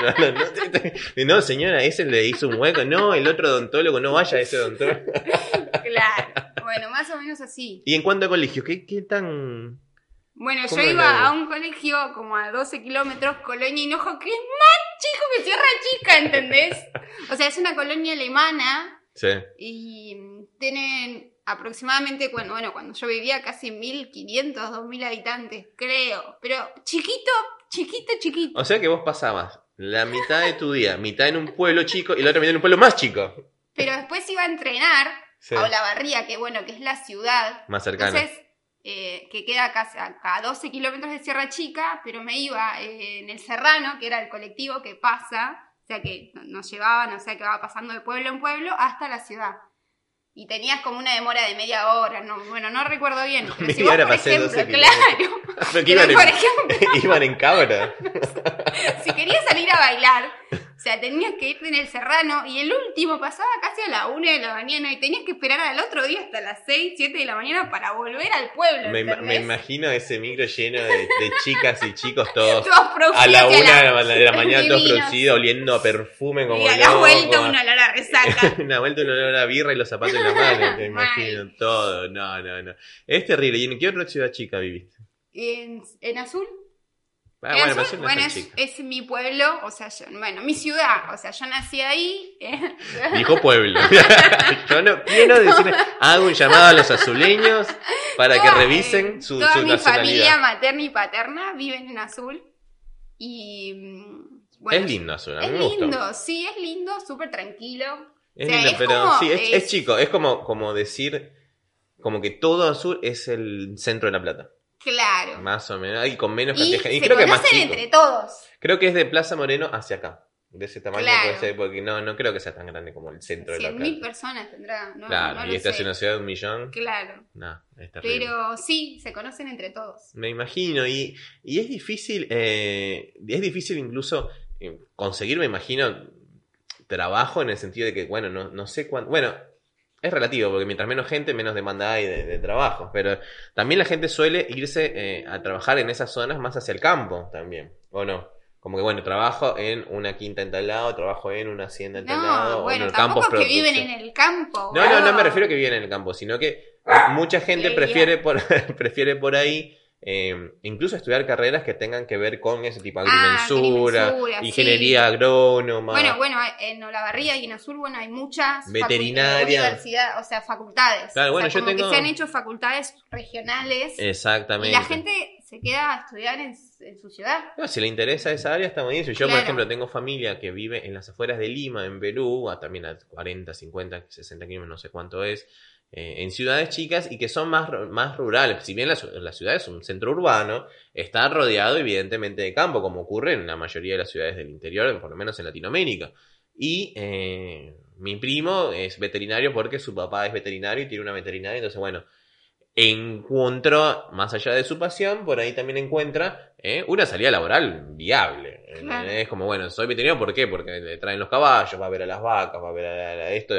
No, señora, ese le hizo un hueco. No, el otro odontólogo, no vaya a ese odontólogo. Claro. Bueno, más o menos así. Y en cuanto a colegio, ¿qué, qué tan Bueno, yo ¿Cómo es iba a un colegio como a 12 kilómetros, Colonia Hinojo, que es más chico que Sierra Chica, ¿entendés? O sea, es una colonia alemana Sí. y tienen aproximadamente, bueno, bueno, cuando yo vivía casi 1.500, 2.000 habitantes, creo. Pero chiquito, chiquito, chiquito. O sea que vos pasabas la mitad de tu día, mitad en un pueblo chico y la otra mitad en un pueblo más chico. Pero después iba a entrenar Sí. a Olavarría, que bueno, que es la ciudad. Más. Entonces, eh, que queda casi a, a 12 kilómetros de Sierra Chica, pero me iba eh, en el Serrano, que era el colectivo que pasa, o sea que no- nos llevaban, o sea que va pasando de pueblo en pueblo hasta la ciudad. Y tenías como una demora de media hora, no, bueno, no recuerdo bien. Pero si Media vos, hora por hacer ejemplo, 12 claro, Pero que pero iban, por en, ejemplo, iban en cabra. si querías salir a bailar, o sea, tenías que irte en el Serrano y el último pasaba casi a la una de la mañana y tenías que esperar al otro día hasta las 6, 7 de la mañana para volver al pueblo. Me, me imagino ese micro lleno de, de chicas y chicos todos Todos a la y una de la, de la mañana, todos producidos, oliendo a perfume como Y a la vuelta una olor a resaca. Una vuelta un olor a birra y los zapatos en la mano, te imagino todo. No, no, no. Es terrible. ¿Y en qué otra ciudad chica viviste? en, en azul. Ah, En bueno, Azul, pero eso no bueno, es mi pueblo, o sea, yo- bueno, mi ciudad, o sea, yo nací ahí. eh. Dijo pueblo. Yo no quiero decir, hago un llamado a los azuleños para que revisen eh, su, Toda su mi familia materna y paterna viven en azul. Y. mm, bueno, es lindo Azul, a mí Es me lindo, sí, es lindo, súper tranquilo. Es O sea, lindo, es pero como- sí, es, es- es chico. Es como, como decir, como que todo Azul es el centro de La Plata. Claro. Más o menos. Y con menos Y cantidad se creo que más conocen chico. entre todos. Creo que es de Plaza Moreno hacia acá. De ese tamaño Claro. puede ser, porque no, no creo que sea tan grande como el centro de La 100.000 Plata. personas tendrá. No, Claro, no y esta es una ciudad de un millón. Claro. No, es. Pero sí, se conocen entre todos. Me imagino, y, y es difícil, eh, es difícil incluso eh, conseguir, me imagino, trabajo en el sentido de que, bueno, no, no sé cuánto, bueno, es relativo, porque mientras menos gente, menos demanda hay de, de trabajo, pero también la gente suele irse eh, a trabajar en esas zonas más hacia el campo también, ¿o no? Como que, bueno, trabajo en una quinta en tal lado, trabajo en una hacienda en tal lado, No, o bueno, en el campo tampoco es que viven en el campo. No, no, no me refiero a que viven en el campo, sino que mucha gente Leía. prefiere por, prefiere por ahí eh, incluso estudiar carreras que tengan que ver con ese tipo, Ah, agrimensura, sí. ingeniería agrónoma. Bueno, bueno, en Olavarría y en Azul, bueno, hay muchas Veterinaria. o sea, facultades. Claro, O bueno, sea, yo como tengo- que se han hecho facultades regionales Exactamente. y la gente se queda a estudiar en, en su ciudad. No, si le interesa esa área, está buenísimo. Yo, por Claro. ejemplo, tengo familia que vive en las afueras de Lima, en Perú, a también a 40, 50, 60 kilómetros, no sé cuánto es, eh, en ciudades chicas y que son más, más rurales. Si bien la, la ciudad es un centro urbano, está rodeado evidentemente de campo, como ocurre en la mayoría de las ciudades del interior, por lo menos en Latinoamérica. Y eh, mi primo es veterinario porque su papá es veterinario y tiene una veterinaria, entonces bueno, encontró, más allá de su pasión, por ahí también encuentra eh, una salida laboral viable. Claro. Es como, bueno, soy veterinario, ¿por qué? Porque le traen los caballos, va a ver a las vacas, va a ver a, la- a esto.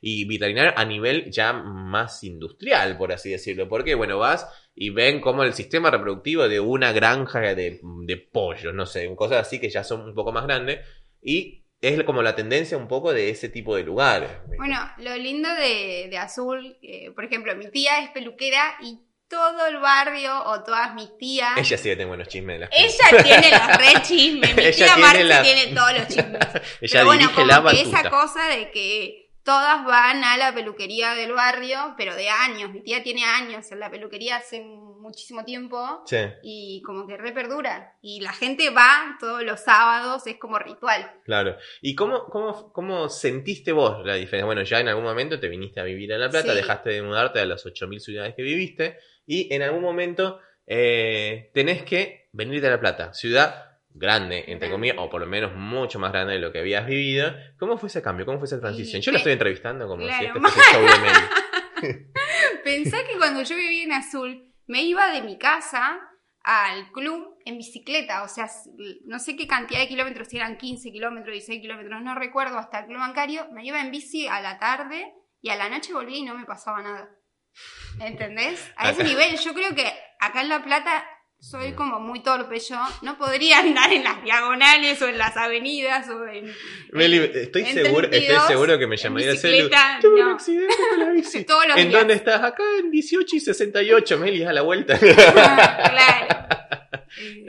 Y veterinario a nivel ya más industrial, por así decirlo. Porque, bueno, vas y ven cómo el sistema reproductivo de una granja de, de pollos, no sé, cosas así que ya son un poco más grandes. Y es como la tendencia un poco de ese tipo de lugares. Bueno, lo lindo de, de Azul, eh, por ejemplo, mi tía es peluquera y todo el barrio o todas mis tías. Ella sí que tiene buenos chismes de las Ella tiene los re chismes, mi tía la- tiene todos los chismes. Ella Pero bueno, como la que esa cosa de que todas van a la peluquería del barrio, pero de años. Mi tía tiene años en la peluquería hace muchísimo tiempo Sí. y como que re perdura. Y la gente va todos los sábados, es como ritual. Claro. ¿Y cómo, cómo, cómo sentiste vos la diferencia? Bueno, ya en algún momento te viniste a vivir a La Plata, Sí. dejaste de mudarte a las 8.000 ciudades que viviste y en algún momento eh, tenés que venirte a La Plata, ciudad grande, entre comillas, o por lo menos mucho más grande de lo que habías vivido. ¿Cómo fue ese cambio? ¿Cómo fue esa transición? Yo pe- estoy entrevistando como si Claro, este fuese show de Meli. Pensá que cuando yo vivía en Azul, me iba de mi casa al club en bicicleta, o sea, no sé qué cantidad de kilómetros, si eran 15 kilómetros, 16 kilómetros, no recuerdo, hasta el club bancario, me iba en bici a la tarde y a la noche volvía y no me pasaba nada. ¿Entendés? A ese nivel, yo creo que acá en La Plata soy como muy torpe yo, no podría andar en las diagonales o en las avenidas o en... Meli, estoy en seguro, estoy 32, seguro que me llamaría el celu. Tuve un no. accidente con la bici. Todos los ¿En días. dónde estás? Acá en 18 y 68, Meli, a la vuelta. claro. Eh,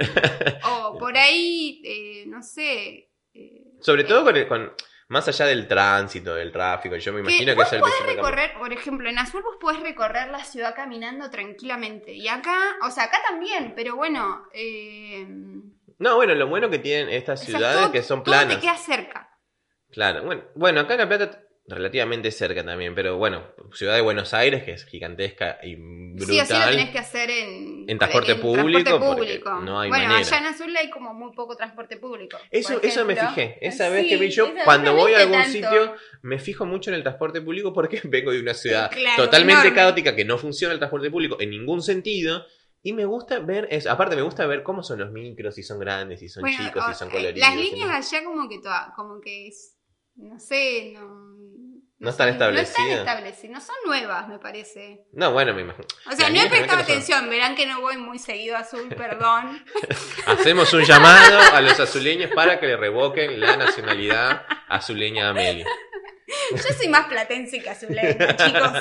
o por ahí, eh, no sé. eh, Sobre todo con, el- con- más allá del tránsito, del tráfico, yo me imagino que vos es el podés recorrer, por ejemplo, en Azul vos podés recorrer la ciudad caminando tranquilamente. Y acá, o sea, acá también, pero bueno. Eh, No, bueno, lo bueno que tienen estas o sea, ciudades todo- que son todo planas. te queda cerca. Claro, bueno, bueno, acá en La Plata relativamente cerca también, pero bueno, ciudad de Buenos Aires que es gigantesca y brutal. Sí, así lo tenés que hacer en, En transporte público, transporte público. no hay bueno, manera. allá en Azul hay como muy poco transporte público. Eso, eso me fijé. Esa Sí, vez que vi yo, cuando voy a algún tanto. sitio, me fijo mucho en el transporte público porque vengo de una ciudad Claro, totalmente enorme. caótica que no funciona el transporte público en ningún sentido. Y me gusta ver eso. Aparte, me gusta ver cómo son los micros, si son grandes, si son Bueno, chicos, o- si son eh, coloridos. Las líneas allá como que toda, como que es, no sé, no... No están son- No establecidas. están establecidas, no son nuevas, me parece. No, bueno, me imagino. O sea, no he prestado son. atención, verán que no voy muy seguido a Azul, perdón. Hacemos un llamado a los azuleños para que le revoquen la nacionalidad azuleña a Meli. Yo soy más platense que azuleña, chicos.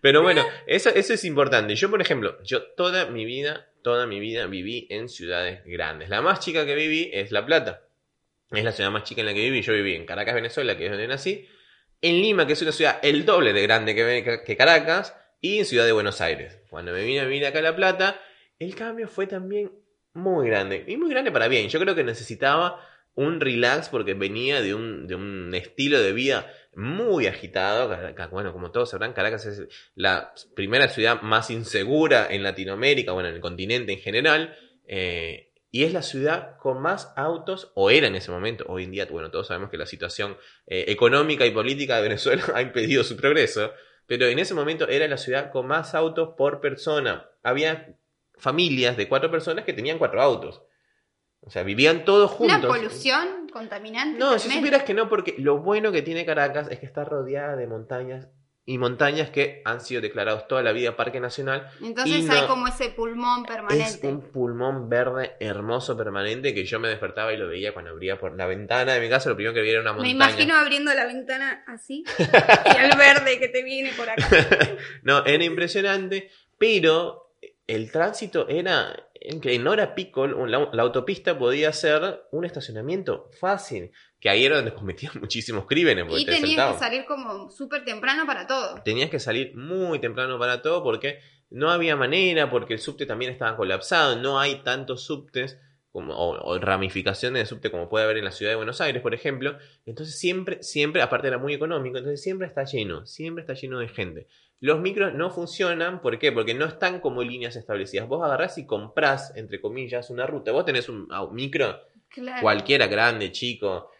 Pero bueno, eso, eso es importante. Yo, por ejemplo, yo toda mi vida, toda mi vida viví en ciudades grandes. La más chica que viví es La Plata. Es la ciudad más chica en la que viví. Yo viví en Caracas, Venezuela, que es donde nací. En Lima, que es una ciudad el doble de grande que, que Caracas. Y en Ciudad de Buenos Aires. Cuando me vine a vivir acá a La Plata, el cambio fue también muy grande. Y muy grande para bien. Yo creo que necesitaba un relax porque venía de un, de un estilo de vida muy agitado. Caracas, bueno, como todos sabrán, Caracas es la primera ciudad más insegura en Latinoamérica, bueno, en el continente en general. eh, y es la ciudad con más autos, o era en ese momento, hoy en día, bueno, todos sabemos que la situación eh, económica y política de Venezuela ha impedido su progreso, pero en ese momento era la ciudad con más autos por persona. Había familias de cuatro personas que tenían cuatro autos. O sea, vivían todos juntos. Una polución contaminante. No, si supieras que no, porque lo bueno que tiene Caracas es que está rodeada de montañas y montañas que han sido declarados toda la vida Parque Nacional. Entonces y hay no- como ese pulmón Es permanente. un pulmón verde hermoso permanente que yo me despertaba y lo veía cuando abría por la ventana de mi casa. Lo primero que veía era una Me montaña. imagino abriendo la ventana así y el verde que te viene por acá. no, era impresionante, pero el tránsito era en hora pico la, la autopista podía ser un estacionamiento fácil, que ahí era donde cometían muchísimos crímenes. Y te tenías sentaban. que salir como súper temprano para todo. Tenías que salir muy temprano para todo porque no había manera, porque el subte también estaba colapsado, no hay tantos subtes como, o, o ramificaciones de subte como puede haber en la ciudad de Buenos Aires, por ejemplo. Entonces siempre, siempre, aparte era muy económico, entonces siempre está lleno, siempre está lleno de gente. Los micros no funcionan, ¿por qué? Porque no están como líneas establecidas. Vos agarrás y comprás, entre comillas, una ruta. Vos tenés un, un micro, Claro. cualquiera, grande, chico,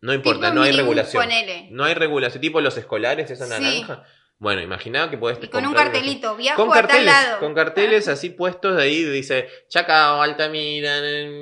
no importa, no hay regulación. ponele. No hay regulación, tipo los escolares, esa Sí. naranja. Bueno, imaginaba que podés Y con un cartelito, viajo Con a tal carteles, lado. con carteles así puestos de ahí, dice Chacao, Altamira,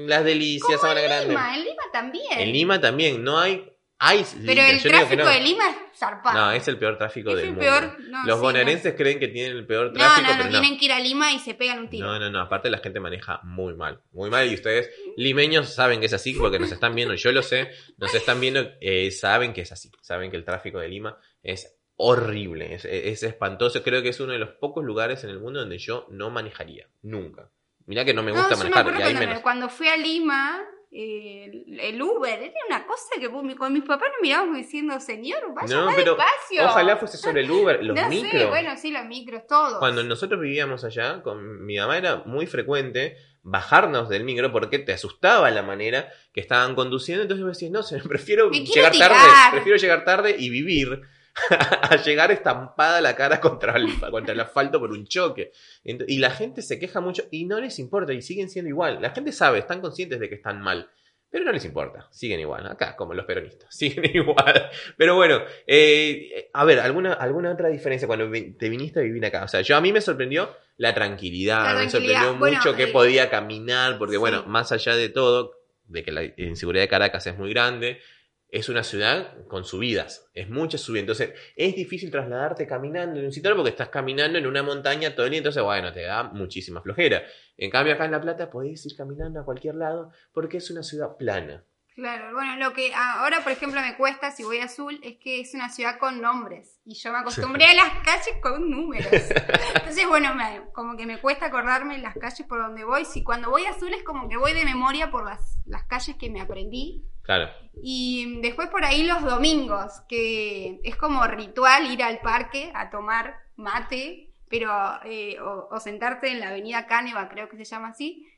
Las Delicias, Sabana en Grande. Lima, en Lima también. En Lima también, no hay. hay Pero líneas, el yo tráfico no. de Lima es zarpado. No, es el peor tráfico Es del el mundo. peor. no, Los sí, bonaerenses creen que tienen el peor tráfico, no, no, pero no. tienen que ir a Lima y se pegan un tiro. No, no, no. Aparte la gente maneja muy mal. Muy mal. Y ustedes, limeños, saben que es así porque nos están viendo. Yo lo sé. Nos están viendo. eh, saben que es así. Saben que el tráfico de Lima es horrible. Es, es espantoso. Creo que es uno de los pocos lugares en el mundo donde yo no manejaría. Nunca. Mirá que no me No, gusta yo me manejar. acuerdo y ahí cuando, menos. cuando fui a Lima, eh, el, Uber, era una cosa que con mis papás nos mirábamos diciendo, señor, vaya No, más pero despacio. ojalá fuese sobre el Uber, los no micros. sé, bueno, sí, los micros, todos. Cuando nosotros vivíamos allá, con mi mamá era muy frecuente bajarnos del micro porque te asustaba la manera que estaban conduciendo. Entonces vos decís, no, se- prefiero llegar tirar. tarde, prefiero llegar tarde y vivir a llegar estampada la cara contra el, contra el asfalto por un choque. Y la gente se queja mucho y no les importa y siguen siendo igual. La gente sabe, están conscientes de que están mal. Pero no les importa, siguen igual, acá como los peronistas, siguen igual. Pero bueno, eh, a ver, ¿alguna, ¿alguna otra diferencia cuando te viniste a vivir acá? O sea, yo a mí me sorprendió la tranquilidad, La me sorprendió Bueno, mucho que eh, podía caminar, porque sí. bueno, más allá de todo, de que la inseguridad de Caracas es muy grande, es una ciudad con subidas, es mucha subida, entonces es difícil trasladarte caminando en un sitio porque estás caminando en una montaña todo el día, entonces bueno, te da muchísima flojera. En cambio acá en La Plata podés ir caminando a cualquier lado porque es una ciudad plana. Claro, bueno, lo que ahora, por ejemplo, me cuesta si voy a Azul es que es una ciudad con nombres y yo me acostumbré a las calles con números. Entonces, bueno, me- como que me cuesta acordarme las calles por donde voy. Si cuando voy a Azul es como que voy de memoria por las, las calles que me aprendí. Claro. Y después por ahí los domingos, que es como ritual ir al parque a tomar mate, pero eh, o, o sentarte en la avenida Cáneva, creo que se llama así,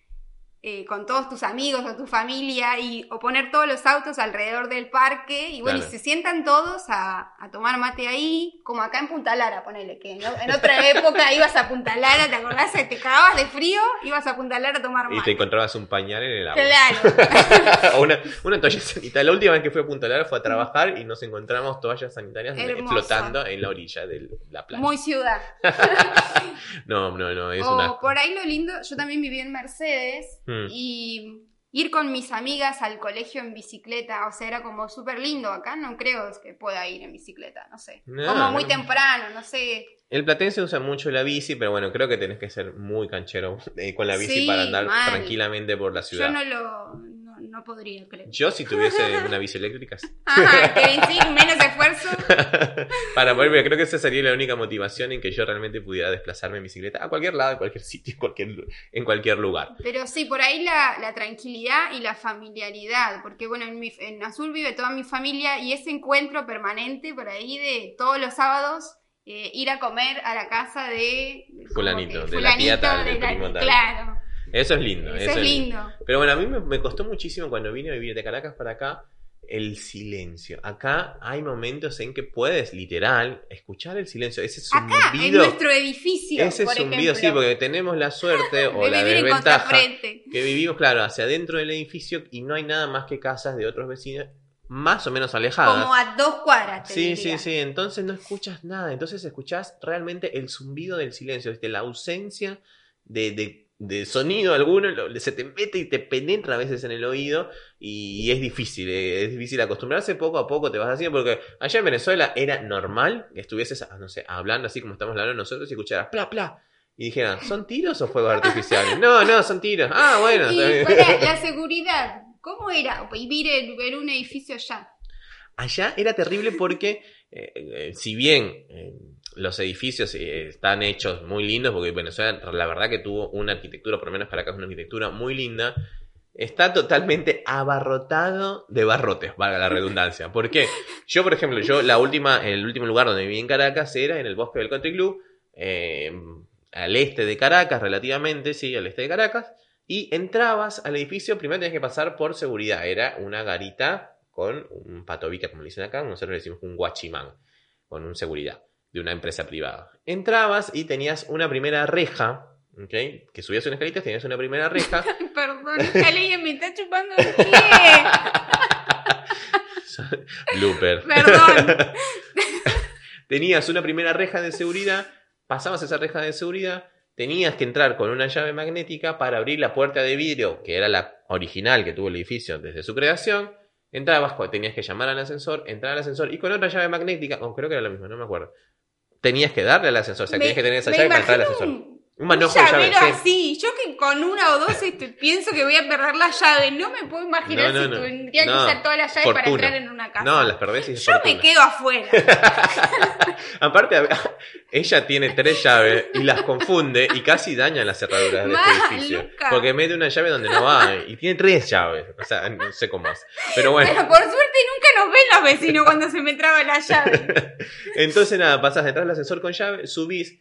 eh, con todos tus amigos o tu familia, y, o poner todos los autos alrededor del parque, y bueno, Claro. y se sientan todos a, a tomar mate ahí, como acá en Punta Lara, ponele, que ¿no? en otra época ibas a Punta Lara, ¿te acordás? Te cagabas de frío, ibas a Punta Lara a tomar Y te mate. encontrabas un pañal en el agua. Claro. o una, una toalla sanitaria. La última vez que fui a Punta Lara fue a trabajar y nos encontramos toallas sanitarias Hermoso. flotando en la orilla de la playa. Muy ciudad. No, no, no, es o una. por ahí lo lindo, yo también viví en Mercedes Hmm. y ir con mis amigas al colegio en bicicleta, o sea, era como súper lindo. Acá no creo que pueda ir en bicicleta, no sé. No, como muy no. temprano, no sé. El platense usa mucho la bici, pero bueno, creo que tenés que ser muy canchero eh, con la bici Sí, para andar mal. tranquilamente por la ciudad. Yo no lo no, podría, creo. Yo si tuviese una bici eléctrica. Ajá, que sí, menos esfuerzo. para pero creo que esa sería la única motivación en que yo realmente pudiera desplazarme en bicicleta a cualquier lado, en cualquier sitio, en cualquier, en cualquier lugar. Pero sí, por ahí la, la tranquilidad y la familiaridad, porque bueno, en, mi, en Azul vive toda mi familia y ese encuentro permanente por ahí de todos los sábados eh, ir a comer a la casa de Fulanito, de la tía tal, de del primo tal. Claro, Eso es lindo. eso es lindo. Pero bueno, a mí me, me costó muchísimo cuando vine a vivir de Caracas para acá el silencio. Acá hay momentos en que puedes, literal, escuchar el silencio. Ese Acá, en zumbido. nuestro edificio, ese por zumbido, sí, porque tenemos la suerte o de la vivir en desventaja contrafrente. que vivimos, claro, hacia adentro del edificio y no hay nada más que casas de otros vecinos más o menos alejadas. Como a dos cuadras, te Sí, diría. sí, sí, entonces no escuchas nada, entonces escuchás realmente el zumbido del silencio, ¿viste? la ausencia de, de- de sonido alguno, lo- se te mete y te penetra a veces en el oído y, es difícil, eh, es difícil acostumbrarse, poco a poco te vas haciendo, porque allá en Venezuela era normal que estuvieses, ah, no sé, hablando así como estamos hablando nosotros y escucharas pla, pla, y dijeran, ¿son tiros o fuegos artificiales? no, no, son tiros, ah, bueno. Y para la seguridad, ¿cómo era vivir en, en un edificio allá? Allá era terrible porque, eh, eh, si bien los edificios eh, están hechos muy lindos, porque Venezuela la verdad que tuvo una arquitectura, por lo menos para acá es una arquitectura muy linda, está totalmente abarrotado de barrotes, valga la redundancia. ¿Por qué? Yo, por ejemplo, yo la última, el último lugar donde viví en Caracas era en el bosque del Country Club, eh, al este de Caracas, relativamente, sí, al este de Caracas, y entrabas al edificio, primero tenías que pasar por seguridad, era una garita con un patovita, como le dicen acá, nosotros le decimos un guachimán, con un seguridad de una empresa privada. Entrabas y tenías una primera reja, ¿ok? Que subías unas escalitas, tenías una primera reja. Perdón, alguien me está chupando el pie. Blooper. Perdón. Tenías una primera reja de seguridad, pasabas esa reja de seguridad, tenías que entrar con una llave magnética para abrir la puerta de vidrio, que era la original que tuvo el edificio desde su creación. Entrabas, tenías que llamar al ascensor, entrar al ascensor y con otra llave magnética, o creo que era lo mismo, no me acuerdo. Tenías que darle al ascensor, o sea, Me- tenías que tener esa llave para entrar al ascensor. Un- Un manojo de llave. llavero sí. así. Yo que con una o dos este, pienso que voy a perder la llave. No me puedo imaginar No, no, si no. tendría que usar todas las llaves para entrar en una casa. No, las perdés y es Yo me quedo afuera. Aparte, ella tiene tres llaves y las confunde y casi daña las cerraduras de este edificio. Luca. Porque mete una llave donde no va y tiene tres llaves. O sea, no sé cómo hace. Pero bueno. Pero por suerte nunca nos ven los vecinos cuando se me traba la llave. Entonces, nada, pasás detrás del ascensor con llave, subís.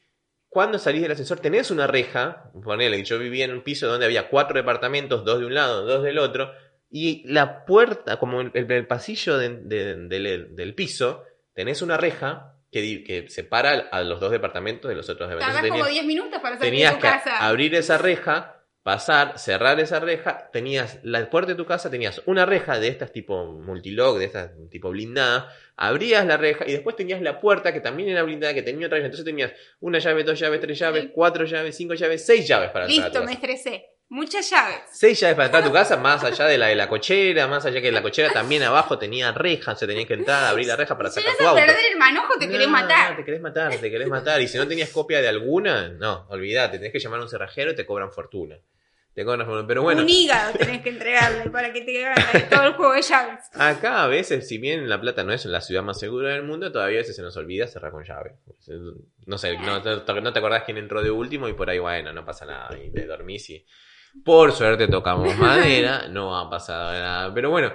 Cuando salís del ascensor tenés una reja. Ponele, yo vivía en un piso donde había cuatro departamentos, dos de un lado, dos del otro. Y la puerta, como el, el- pasillo de- de- del, del piso, tenés una reja que, que separa a los dos departamentos de los otros departamentos. Tardás como tenías- 10 minutos para salir de tenías tu que casa. abrir esa reja, pasar, cerrar esa reja, tenías la puerta de tu casa, tenías una reja de estas tipo multilog, de estas tipo blindada, abrías la reja y después tenías la puerta que también era blindada, que tenía otra reja, entonces tenías una llave, dos llaves, tres llaves, cuatro llaves, cinco llaves, seis llaves para entrar a Listo, me estresé. Muchas llaves. Seis llaves para entrar a tu casa, más allá de la de la cochera, más allá que la cochera también abajo tenía reja, se tenía que entrar, abrir la reja para Si sacar vas tu a auto. perder el manojo, te querés No, matar. Te querés matar, te querés matar. Y si no tenías copia de alguna, no, olvídate, tenés que llamar a un cerrajero y te cobran fortuna. Te cobran fortuna. Pero bueno, Un hígado tenés que entregarle para que te hagan todo el juego de llaves. acá a veces, si bien La Plata no es la ciudad más segura del mundo, todavía a veces se nos olvida cerrar con llave. No sé, no- no te acordás quién entró de último y por ahí, bueno, no pasa nada. Y te dormís y por suerte tocamos madera, no ha pasado nada. Pero bueno,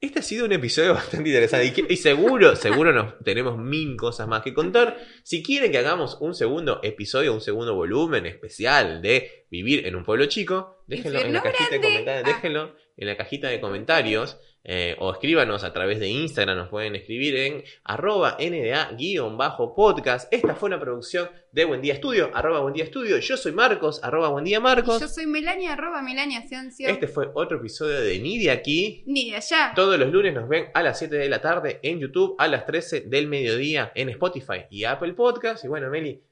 este ha sido un episodio bastante interesante y, que- y seguro, seguro nos tenemos mil cosas más que contar. Si quieren que hagamos un segundo episodio, un segundo volumen especial de vivir en un pueblo chico, déjenlo en la cajita de comentarios, Ah. En la cajita de comentarios. eh, o escríbanos a través de Instagram, nos pueden escribir en arroba NDA-podcast. Esta fue una producción de Buen Día Estudio, arroba Buen Día Estudio. Yo soy Marcos, arroba Buen Día Marcos. Yo soy Melania, arroba Melania Ciancio. Este fue otro episodio de Ni de aquí. Ni de allá. Todos los lunes nos ven a las 7 de la tarde en YouTube, a las 13 del mediodía en Spotify y Apple Podcast. Y bueno, Meli,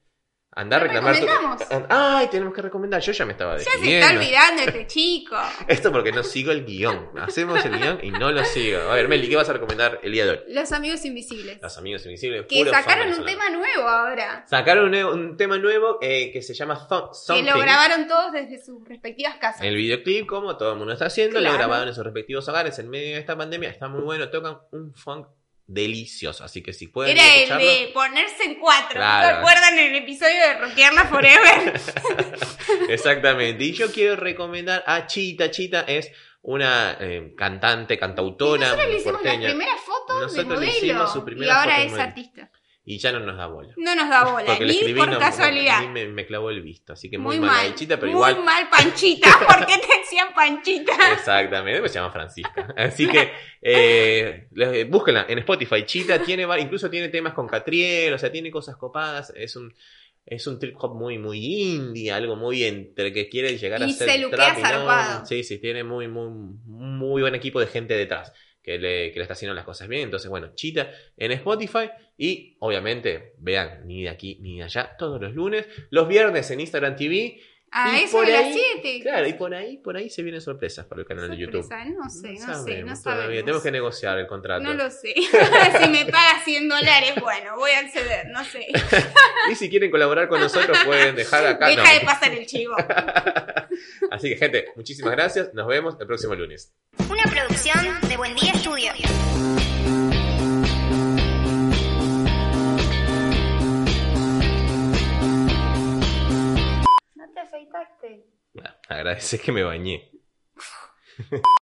anda a ¿Qué reclamar tu... recomendamos? Ay, tenemos que recomendar. Yo ya me estaba Ya se está olvidando este chico. Esto porque no sigo el guion. Hacemos el guion y no lo sigo. A ver, Meli, ¿qué vas a recomendar el día de hoy? Los amigos invisibles. Los Amigos Invisibles. Que sacaron un tema nuevo ahora. Sacaron un, un tema nuevo eh, que se llama Th- Que Something. lo grabaron todos desde sus respectivas casas. El videoclip, como todo el mundo está haciendo, Claro. lo grabaron en sus respectivos hogares en medio de esta pandemia. Está muy bueno, tocan un funk delicioso. Así que si pueden Era el de ponerse en cuatro. Claro. ¿Se acuerdan en el episodio de Rockearla Forever? Exactamente. Y yo quiero recomendar a Chita. Chita es una eh, cantante, cantautora Nosotros le hicimos las porteña. primeras fotos de le modelo. hicimos su y ahora foto es modelo. artista. Y ya no nos da bola. No nos da bola, Porque ni por no- casualidad. ni me, me clavó el visto. Así que muy, Muy mal, mal. ahí, Chita, pero Muy igual. mal, Panchita. ¿Por qué te decían Panchita? Exactamente, se llama Francisca. Así que eh, le- búsquenla en Spotify. Chita tiene, incluso tiene temas con Catriel, o sea, tiene cosas copadas. Es un, es un trip hop muy, muy indie, algo muy entre que quiere llegar a Y ser se luquea trap y no. Sí, sí, tiene muy, muy, muy buen equipo de gente detrás que le, que le está haciendo las cosas bien. Entonces, bueno, Chita en Spotify y obviamente vean ni de aquí ni de allá todos los lunes. Los viernes en Instagram TV. A Y eso por de las ahí, 7. Claro, y por ahí, por ahí se vienen sorpresas para el canal de YouTube. No sé, no, sé, no sabemos todavía. Tenemos que negociar el contrato. No lo sé. si me paga 100 dólares, bueno, voy a acceder, no sé. Y si quieren colaborar con nosotros, pueden dejar acá. Deja no. de pasar el chivo. Así que, gente, muchísimas gracias. Nos vemos el próximo lunes. Una producción de Buen Día Estudio. No te afeitaste. Agradece que me bañé.